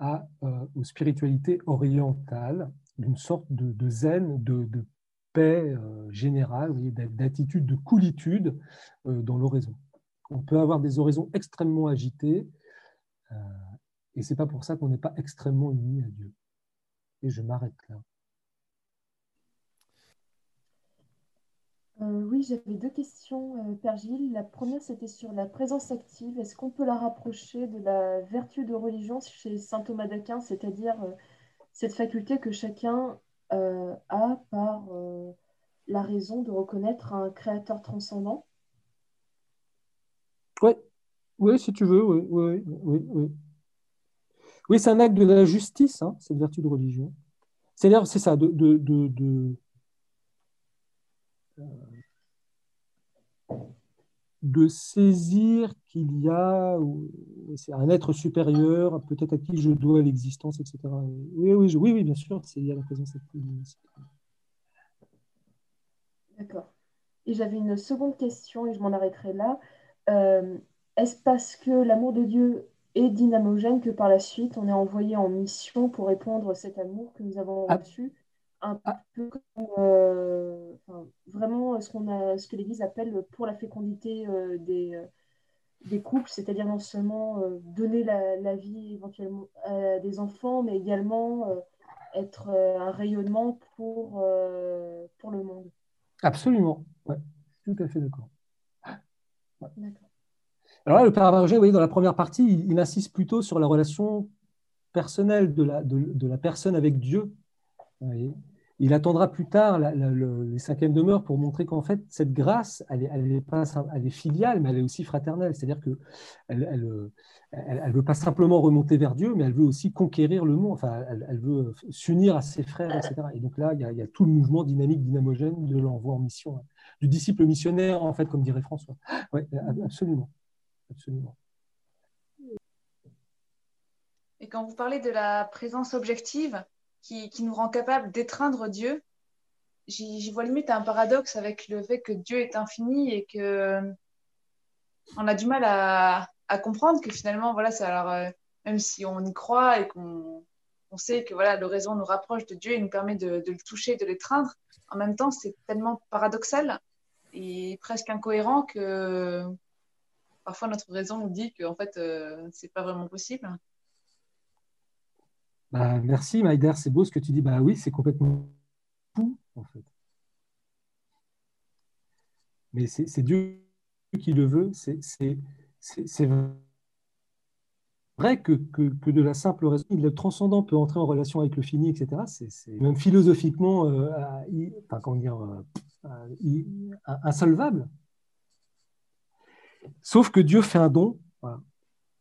euh, aux spiritualités orientales, d'une sorte de, zen, de, paix euh, générale, d'attitude de coolitude dans l'oraison. On peut avoir des oraisons extrêmement agitées, et ce n'est pas pour ça qu'on n'est pas extrêmement unis à Dieu. Et je m'arrête là. Euh, oui, j'avais deux questions, euh, Père Gilles. La première, c'était sur la présence active. Est-ce qu'on peut la rapprocher de la vertu de religion chez saint Thomas d'Aquin, c'est-à-dire euh, cette faculté que chacun a par la raison de reconnaître un créateur transcendant? Oui, oui, si tu veux, oui, oui, oui. Oui, oui c'est un acte de la justice, hein, cette vertu de religion. C'est-à-dire, c'est ça, de, de de saisir qu'il y a un être supérieur, peut-être à qui je dois l'existence, etc. Oui, oui, oui, bien sûr, a la présence D'accord. Et j'avais une seconde question, et je m'en arrêterai là. Euh, est-ce parce que l'amour de Dieu est dynamogène que par la suite, on est envoyé en mission pour répondre à cet amour que nous avons reçu? Un ah. peu comme euh, vraiment ce, qu'on a, ce que l'Église appelle pour la fécondité euh, des, euh, des couples, c'est-à-dire non seulement donner la, la, vie éventuellement à des enfants, mais également être un rayonnement pour, pour le monde. Absolument, ouais, tout à fait d'accord. Alors là, le Père Abraham, vous voyez, dans la première partie, il, insiste plutôt sur la relation personnelle de la, de, la personne avec Dieu. Il attendra plus tard les cinquièmes demeures pour montrer qu'en fait, cette grâce, elle est, filiale, mais elle est aussi fraternelle. C'est-à-dire qu'elle elle, elle, veut pas simplement remonter vers Dieu, mais elle veut aussi conquérir le monde. Enfin, elle, veut s'unir à ses frères, etc. Et donc là, il y, a, il y a tout le mouvement dynamique, dynamogène de l'envoi en mission, hein. du disciple missionnaire, en fait, comme dirait François. Oui, absolument absolument. Et quand vous parlez de la présence objective qui, nous rend capable d'étreindre Dieu, j'y vois limite un paradoxe avec le fait que Dieu est infini et que on a du mal à, comprendre que finalement, voilà, alors euh, même si on y croit et qu'on sait que voilà, l'oraison nous rapproche de Dieu et nous permet de, le toucher, de l'étreindre, en même temps, c'est tellement paradoxal et presque incohérent que parfois notre raison nous dit que en fait, euh, c'est pas vraiment possible. Bah, merci Maïder, c'est beau ce que tu dis. Bah oui, c'est complètement fou en fait. Mais c'est Dieu qui le veut. C'est vrai que, que, de la simple raison, le transcendant peut entrer en relation avec le fini, etc. C'est même philosophiquement, euh, enfin, comment dire, euh, insolvable. Sauf que Dieu fait un don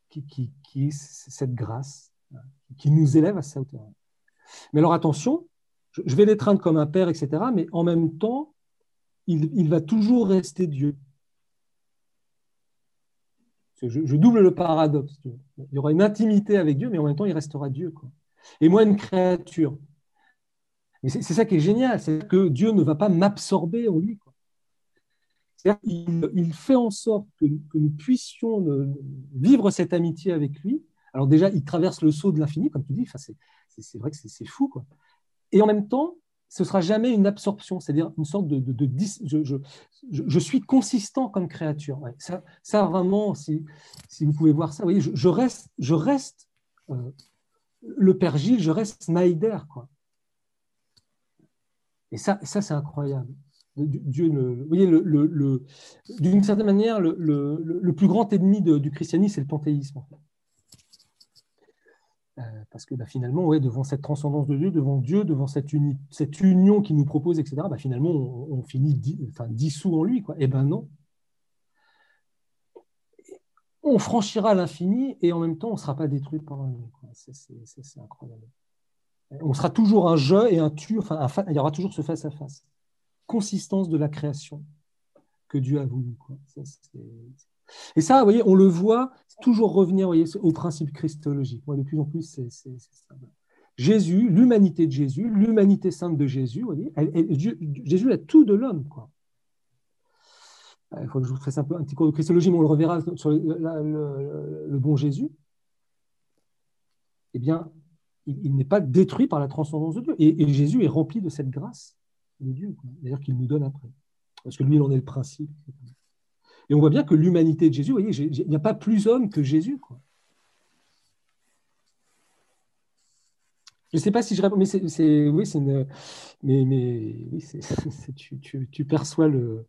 qui, est cette grâce, qui nous élève à sa hauteur. Mais alors attention, je vais l'étreindre comme un père, etc., mais en même temps, il, va toujours rester Dieu. Je, double le paradoxe. Il y aura une intimité avec Dieu, mais en même temps, il restera Dieu. Et moi, une créature. c'est ça qui est génial, c'est que Dieu ne va pas m'absorber en lui. Il, fait en sorte que, nous puissions vivre cette amitié avec lui. Alors déjà, il traverse le saut de l'infini, comme tu dis, enfin, c'est vrai que c'est fou. Quoi. Et en même temps, ce sera jamais une absorption, c'est-à-dire une sorte de... de, je, je, suis consistant comme créature. ça, ça, vraiment, si, si, vous pouvez voir ça, vous voyez, je, reste, je reste euh, le Père Gilles, je reste Snyder. Quoi. Et ça, ça c'est incroyable. Dieu, vous voyez, le, d'une certaine manière, le, plus grand ennemi du christianisme, c'est le panthéisme. Parce que bah, finalement, ouais, devant cette transcendance de Dieu, devant Dieu, devant cette, union qu'il nous propose, etc., bah, finalement, on, finit enfin, dissous en lui. Quoi. Eh bien non. On franchira l'infini et en même temps, on ne sera pas détruit par lui. C'est incroyable. On sera toujours un je et un tu, enfin, il y aura toujours ce face-à-face. consistance de la création que Dieu a voulu. Et ça, vous voyez, on le voit toujours revenir au principe christologique. Moi, de plus en plus, c'est ça. Jésus, l'humanité de Jésus, l'humanité sainte de Jésus, Jésus a tout de l'homme. quoi. Il faut que je vous fasse un petit cours de christologie, mais on le reverra sur le, bon Jésus. Eh bien, il, n'est pas détruit par la transcendance de Dieu. et Jésus est rempli de cette grâce de Dieu, d'ailleurs qu'il nous donne après. Parce que lui, il en est le principe. Et on voit bien que l'humanité de Jésus, vous il n'y a pas plus homme que Jésus. Je ne sais pas si je réponds, mais oui, c'est mais, oui, tu, perçois le,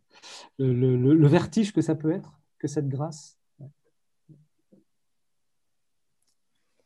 vertige que ça peut être, que cette grâce.